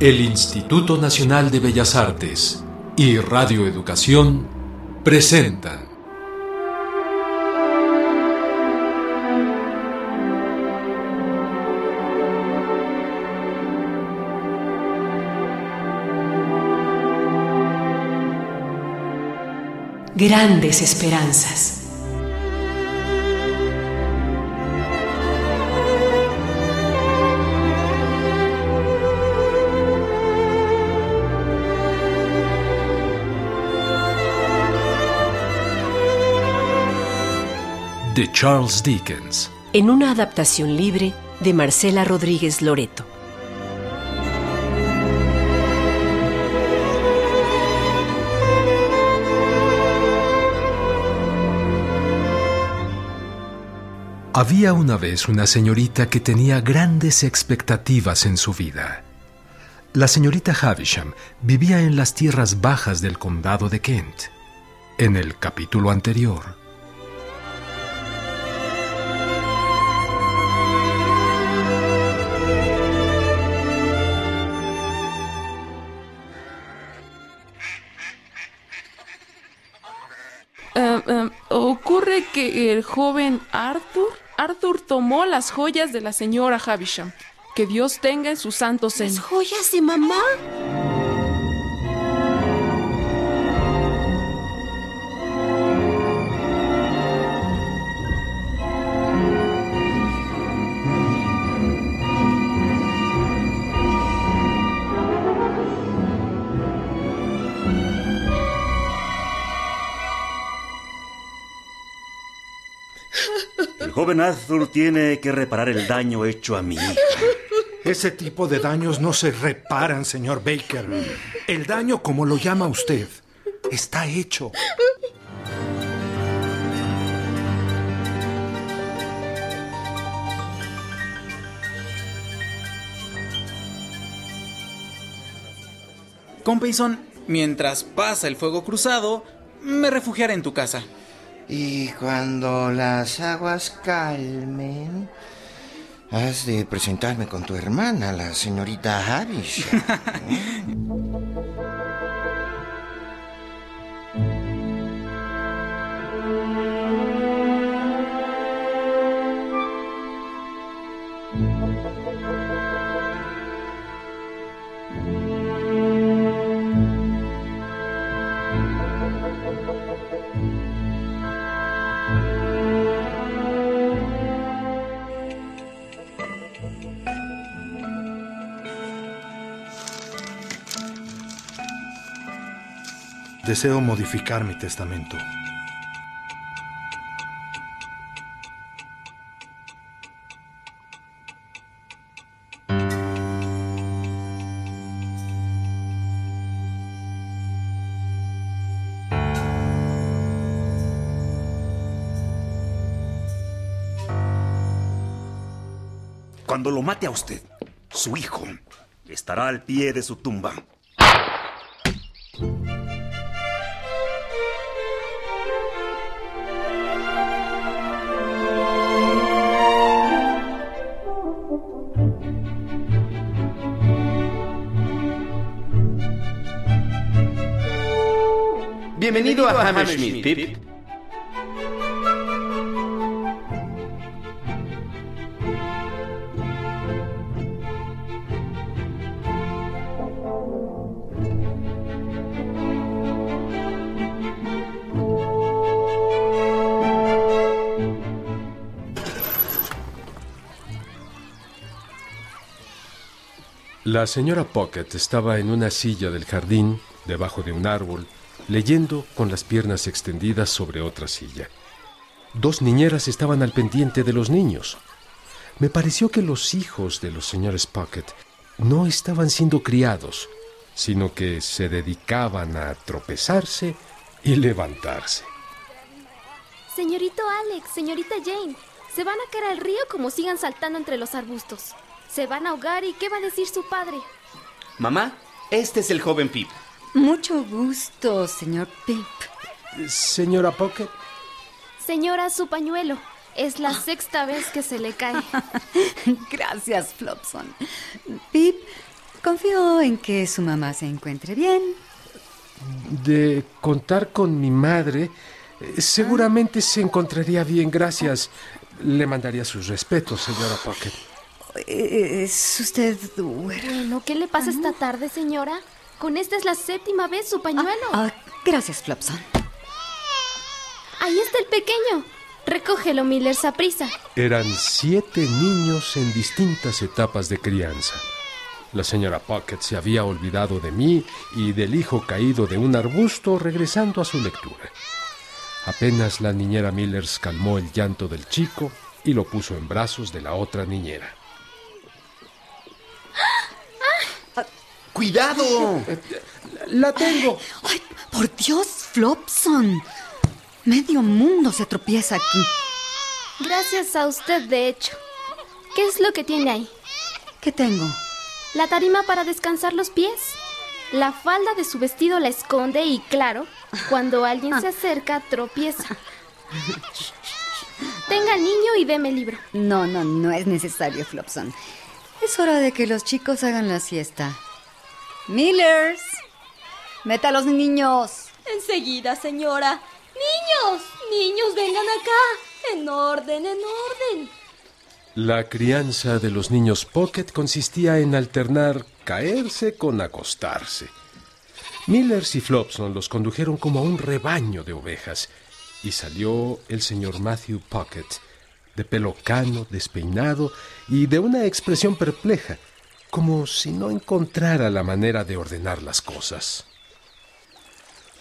El Instituto Nacional de Bellas Artes y Radio Educación presentan Grandes Esperanzas. De Charles Dickens. En una adaptación libre de Marcela Rodríguez Loreto. Había una vez una señorita que tenía grandes expectativas en su vida. La señorita Havisham vivía en las tierras bajas del condado de Kent. En el capítulo anterior, Eh, ocurre que el joven Arthur, Arthur tomó las joyas de la señora Havisham. Que Dios tenga en su santo seno. ¿Las joyas de mamá? Joven Arthur tiene que reparar el daño hecho a mi hija. Ese tipo de daños no se reparan, señor Baker. El daño, como lo llama usted, está hecho. Compeyson, mientras pasa el fuego cruzado, me refugiaré en tu casa. Y cuando las aguas calmen, has de presentarme con tu hermana, la señorita Havish. Deseo modificar mi testamento. Cuando lo mate a usted, su hijo estará al pie de su tumba. Bienvenido a Hammersmith, Pip. La señora Pocket estaba en una silla del jardín, debajo de un árbol, leyendo con las piernas extendidas sobre otra silla. Dos niñeras estaban al pendiente de los niños. Me pareció que los hijos de los señores Pocket no estaban siendo criados, sino que se dedicaban a tropezarse y levantarse. Señorito Alex, señorita Jane, se van a caer al río como sigan saltando entre los arbustos. Se van a ahogar y ¿qué va a decir su padre? Mamá, este es el joven Pip. Mucho gusto, señor Pip. Señora Pocket. Señora, su pañuelo. Es la sexta vez que se le cae. Gracias, Flopson. Pip, confío en que su mamá se encuentre bien. De contar con mi madre, eh, seguramente se encontraría bien, gracias. Le mandaría sus respetos, señora Pocket. Eh, ¿Es usted bueno? ¿Qué le pasa esta tarde, señora? Con esta es la séptima vez su pañuelo. Ah, gracias, Flopson. Ahí está el pequeño. Recógelo, Miller, prisa. Eran siete niños en distintas etapas de crianza. La señora Pocket se había olvidado de mí y del hijo caído de un arbusto regresando a su lectura. Apenas la niñera Millers calmó el llanto del chico y lo puso en brazos de la otra niñera. ¡Cuidado! ¡La tengo! ¡Ay, por Dios, Flopson! Medio mundo se tropieza aquí. Gracias a usted, de hecho. ¿Qué es lo que tiene ahí? ¿Qué tengo? La tarima para descansar los pies. La falda de su vestido la esconde y, claro, cuando alguien se acerca, tropieza. Tenga niño y deme el libro. No, no, no es necesario, Flopson. Es hora de que los chicos hagan la siesta. Millers, meta a los niños. Enseguida, señora. Niños, niños, vengan acá. En orden, en orden. La crianza de los niños Pocket consistía en alternar caerse con acostarse. Millers y Flopson los condujeron como a un rebaño de ovejas y salió el señor Matthew Pocket, de pelo cano, despeinado y de una expresión perpleja, como si no encontrara la manera de ordenar las cosas.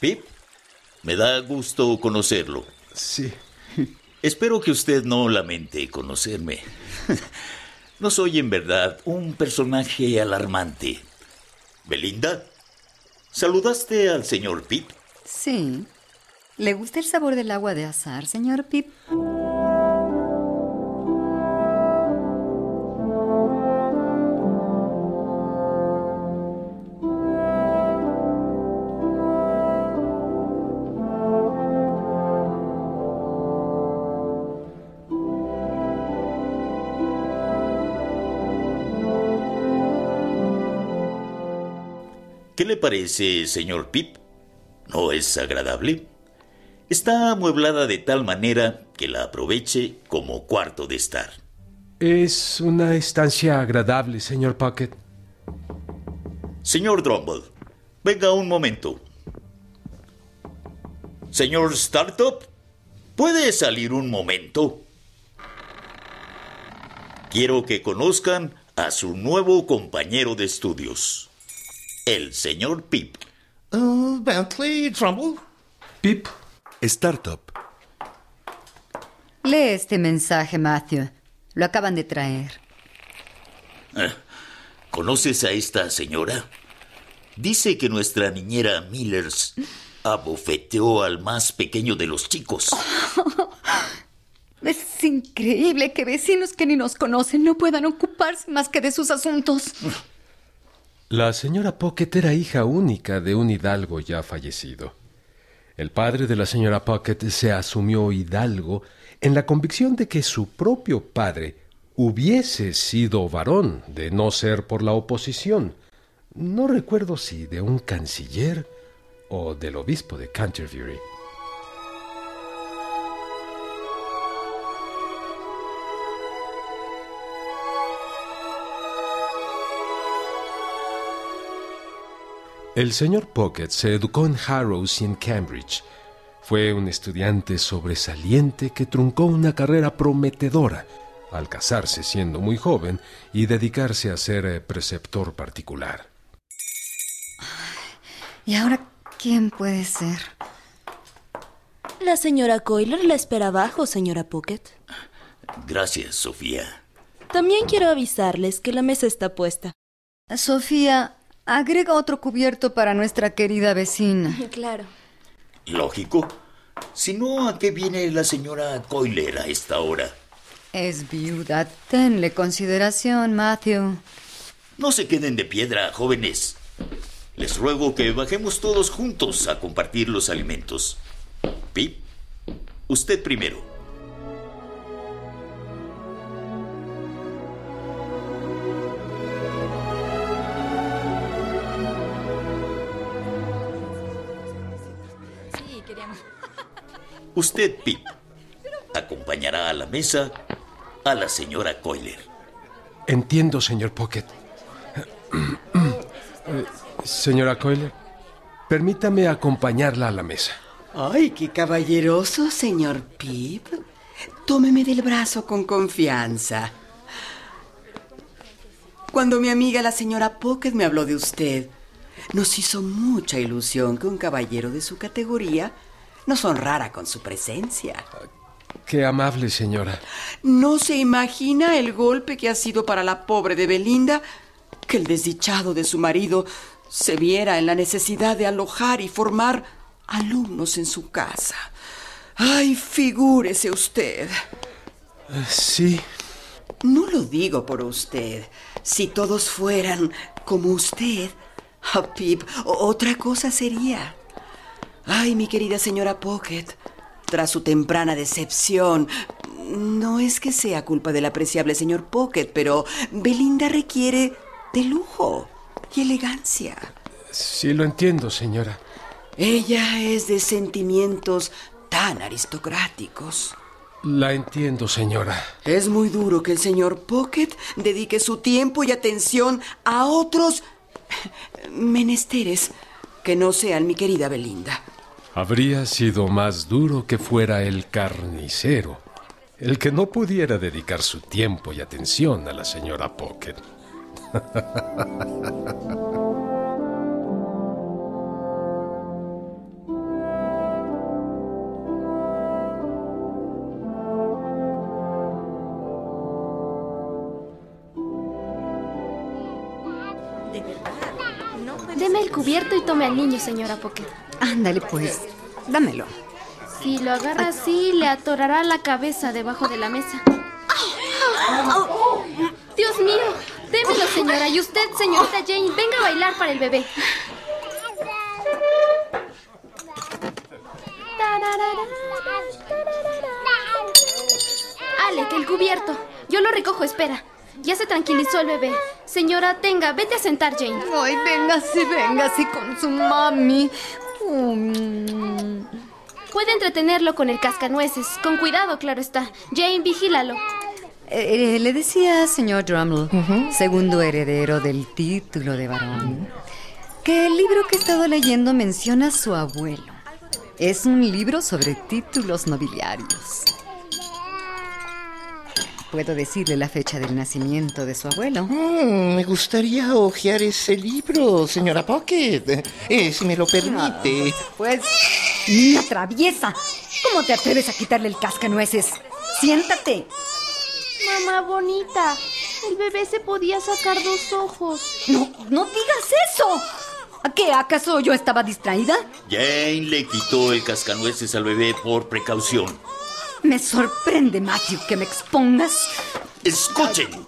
Pip, me da gusto conocerlo. Sí. Espero que usted no lamente conocerme. No soy en verdad un personaje alarmante. Belinda, ¿saludaste al señor Pip? Sí. ¿Le gusta el sabor del agua de azar, señor Pip? ¿Qué le parece, señor Pip? ¿No es agradable? Está amueblada de tal manera que la aproveche como cuarto de estar. Es una estancia agradable, señor Pocket. Señor Drumble, venga un momento. Señor Startup, ¿puede salir un momento? Quiero que conozcan a su nuevo compañero de estudios, el señor Pip. Uh, Bentley Trumbull. Pip. Startup. Lee este mensaje, Matthew. Lo acaban de traer. Ah, ¿Conoces a esta señora? Dice que nuestra niñera Millers abofeteó al más pequeño de los chicos. Es increíble que vecinos que ni nos conocen no puedan ocuparse más que de sus asuntos. La señora Pocket era hija única de un hidalgo ya fallecido. El padre de la señora Pocket se asumió hidalgo en la convicción de que su propio padre hubiese sido varón de no ser por la oposición. No recuerdo si de un canciller o del obispo de Canterbury. El señor Pocket se educó en Harrows y en Cambridge. Fue un estudiante sobresaliente que truncó una carrera prometedora al casarse siendo muy joven y dedicarse a ser eh, preceptor particular. ¿Y ahora quién puede ser? La señora Coiler la espera abajo, señora Pocket. Gracias, Sofía. También quiero avisarles que la mesa está puesta. Sofía, agrega otro cubierto para nuestra querida vecina. Claro. Lógico. Si no, ¿a qué viene la señora Coiler a esta hora? Es viuda. Tenle consideración, Matthew. No se queden de piedra, jóvenes. Les ruego que bajemos todos juntos a compartir los alimentos. Pip, usted primero. Usted, Pip, acompañará a la mesa a la señora Coiler. Entiendo, señor Pocket. Eh, señora Coiler, permítame acompañarla a la mesa. Ay, qué caballeroso, señor Pip. Tómeme del brazo con confianza. Cuando mi amiga la señora Pocket me habló de usted, nos hizo mucha ilusión que un caballero de su categoría nos honrara con su presencia. Qué amable, señora. No se imagina el golpe que ha sido para la pobre de Belinda que el desdichado de su marido se viera en la necesidad de alojar y formar alumnos en su casa. Ay, figúrese usted. Sí. No lo digo por usted. Si todos fueran como usted, oh, Pip, otra cosa sería. Ay, mi querida señora Pocket, tras su temprana decepción, no es que sea culpa del apreciable señor Pocket, pero Belinda requiere de lujo y elegancia. Sí, lo entiendo, señora. Ella es de sentimientos tan aristocráticos. La entiendo, señora. Es muy duro que el señor Pocket dedique su tiempo y atención a otros menesteres que no sean mi querida Belinda. Habría sido más duro que fuera el carnicero, el que no pudiera dedicar su tiempo y atención a la señora Pocket. Deme el cubierto y tome al niño, señora Pocket. Ándale, pues. Dámelo. Si lo agarra así, le atorará la cabeza debajo de la mesa. Dios mío, démelo, señora. Y usted, señorita Jane, venga a bailar para el bebé. Alec, el cubierto. Yo lo recojo, espera. Ya se tranquilizó el bebé. Señora, tenga, vete a sentar, Jane. Ay, véngase, véngase con su mami. Puede entretenerlo con el cascanueces. Con cuidado, claro está. Jane, vigílalo. Eh, le decía, señor Drummle, segundo heredero del título de varón, que el libro que he estado leyendo menciona a su abuelo. Es un libro sobre títulos nobiliarios. Puedo decirle la fecha del nacimiento de su abuelo. Mm, me gustaría hojear ese libro, señora Pocket, eh, si me lo permite. pues, niña traviesa. ¿Cómo te atreves a quitarle el cascanueces? Siéntate. Mamá bonita, el bebé se podía sacar dos ojos. No, no digas eso. ¿A qué? ¿Acaso yo estaba distraída? Jane le quitó el cascanueces al bebé por precaución. Me sorprende, Matthew, que me expongas. Escuchen.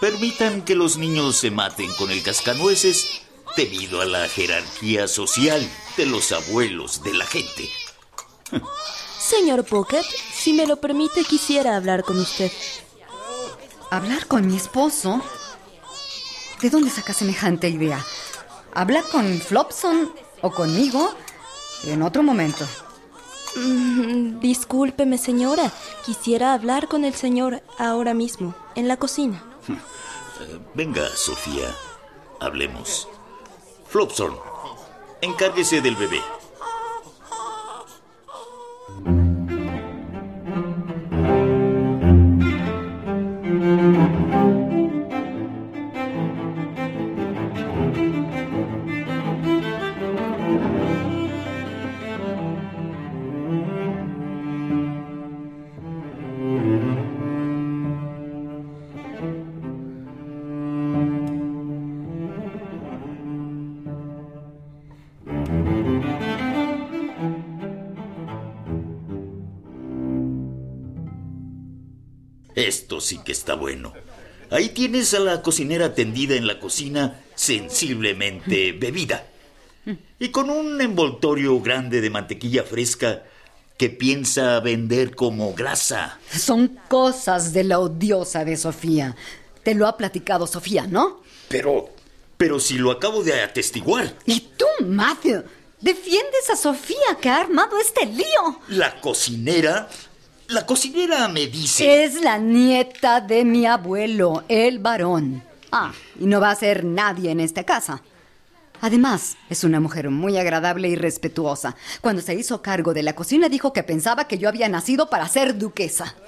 Permitan que los niños se maten con el cascanueces debido a la jerarquía social de los abuelos de la gente. Señor Pocket, si me lo permite, quisiera hablar con usted. ¿Hablar con mi esposo? ¿De dónde saca semejante idea? ¿Habla con Flopson o conmigo? En otro momento. Mm, discúlpeme, señora. Quisiera hablar con el señor ahora mismo, en la cocina. Venga, Sofía. Hablemos. Flopson, encárguese del bebé. Sí que está bueno. Ahí tienes a la cocinera tendida en la cocina, sensiblemente bebida. Y con un envoltorio grande de mantequilla fresca que piensa vender como grasa. Son cosas de la odiosa de Sofía. Te lo ha platicado Sofía, ¿no? Pero, pero si lo acabo de atestiguar. ¿Y tú, Matthew? ¿Defiendes a Sofía que ha armado este lío? La cocinera la cocinera me dice... Es la nieta de mi abuelo, el varón. Ah, y no va a ser nadie en esta casa. Además, es una mujer muy agradable y respetuosa. Cuando se hizo cargo de la cocina dijo que pensaba que yo había nacido para ser duquesa.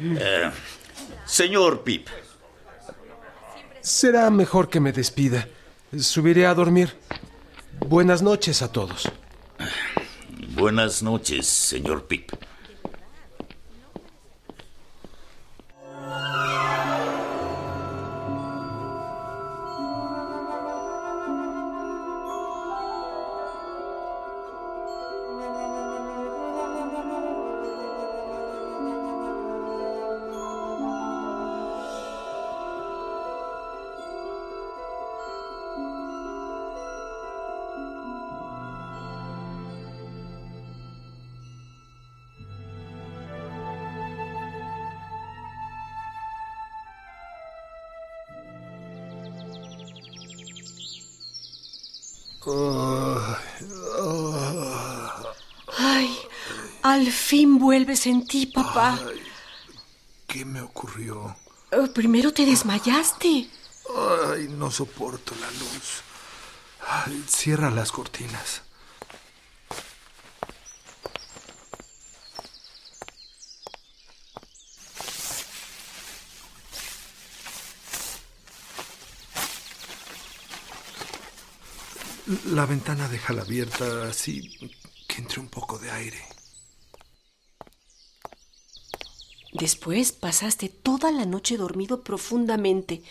Eh, señor Pip. Será mejor que me despida. Subiré a dormir. Buenas noches a todos. Buenas noches, señor Pip. Al fin vuelves en ti, papá. ¿Qué me ocurrió? Eh, primero te desmayaste. Ay, no soporto la luz. Ay, cierra las cortinas. La ventana déjala abierta así que entre un poco de aire. Después pasaste toda la noche dormido profundamente.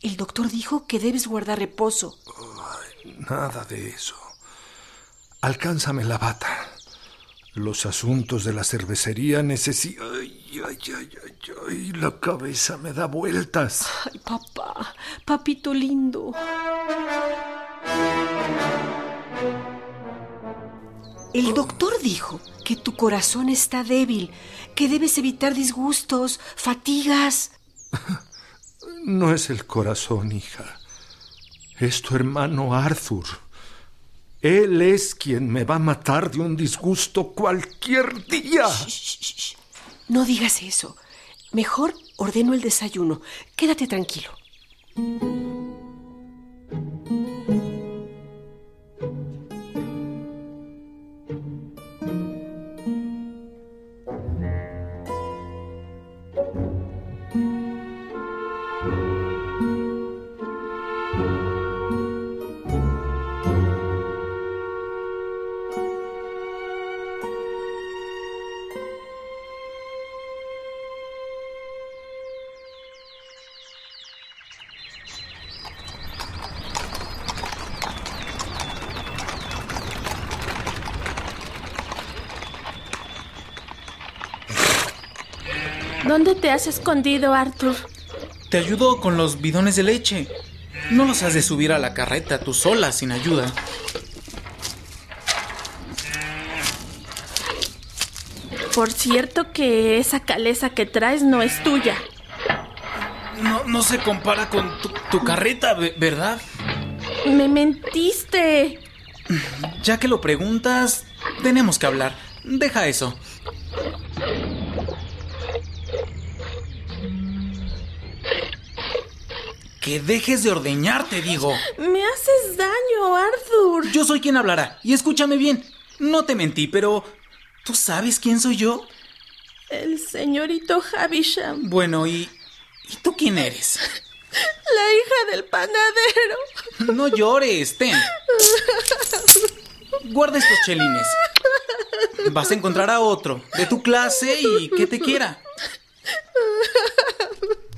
El doctor dijo que debes guardar reposo. Ay, nada de eso. Alcánzame la bata. Los asuntos de la cervecería necesitan... Ay, ay, ay, ay, ay, la cabeza me da vueltas. Ay, papá, papito lindo. El doctor dijo que tu corazón está débil, que debes evitar disgustos, fatigas. No es el corazón, hija. Es tu hermano Arthur. Él es quien me va a matar de un disgusto cualquier día. No digas eso. Mejor ordeno el desayuno. Quédate tranquilo. ¿Dónde te has escondido, Arthur? Te ayudo con los bidones de leche. No los has de subir a la carreta tú sola, sin ayuda. Por cierto que esa caleza que traes no es tuya. No, no se compara con tu, tu carreta, ve- ¿verdad? Me mentiste. Ya que lo preguntas, tenemos que hablar. Deja eso. Que dejes de ordeñarte, digo. Me haces daño, Arthur. Yo soy quien hablará. Y escúchame bien. No te mentí, pero... ¿Tú sabes quién soy yo? El señorito Havisham. Bueno, ¿y... ¿Y tú quién eres? La hija del panadero. No llores, ten. Guarda estos chelines. Vas a encontrar a otro de tu clase y que te quiera.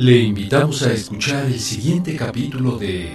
Le invitamos a escuchar el siguiente capítulo de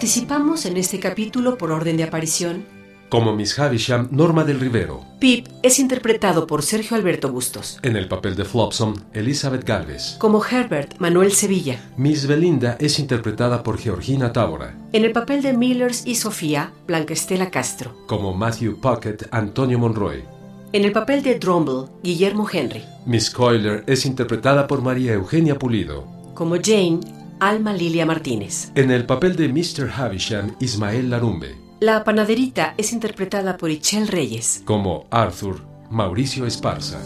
Participamos en este capítulo por orden de aparición. Como Miss Havisham, Norma del Rivero. Pip es interpretado por Sergio Alberto Bustos. En el papel de Flopson, Elizabeth Galvez. Como Herbert, Manuel Sevilla. Miss Belinda es interpretada por Georgina Tábora. En el papel de Millers y Sofía, Blanca Estela Castro. Como Matthew Puckett, Antonio Monroy. En el papel de Drumble, Guillermo Henry. Miss Coiler es interpretada por María Eugenia Pulido. Como Jane, Alma Lilia Martínez. En el papel de Mr. Havisham, Ismael Larumbe. La panaderita es interpretada por Ichel Reyes. Como Arthur, Mauricio Esparza.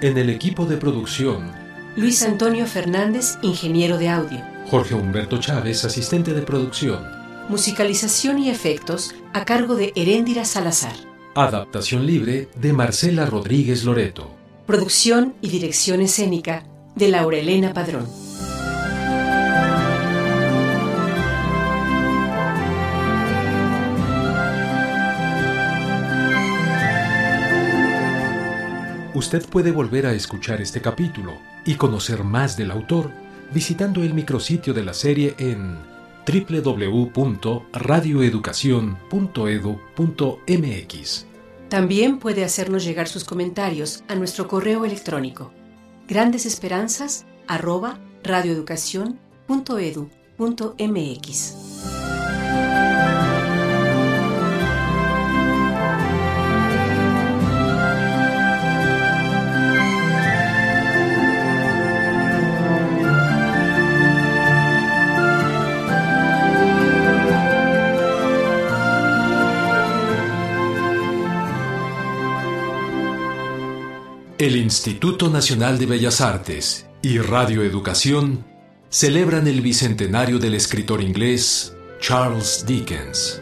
En el equipo de producción, Luis Antonio Fernández, ingeniero de audio. Jorge Humberto Chávez, asistente de producción. Musicalización y efectos a cargo de Heréndira Salazar. Adaptación libre de Marcela Rodríguez Loreto. Producción y dirección escénica de Laura Elena Padrón. Usted puede volver a escuchar este capítulo y conocer más del autor visitando el micrositio de la serie en www.radioeducacion.edu.mx. También puede hacernos llegar sus comentarios a nuestro correo electrónico grandesesperanzas@radioeducacion.edu.mx. El Instituto Nacional de Bellas Artes y Radio Educación celebran el bicentenario del escritor inglés Charles Dickens.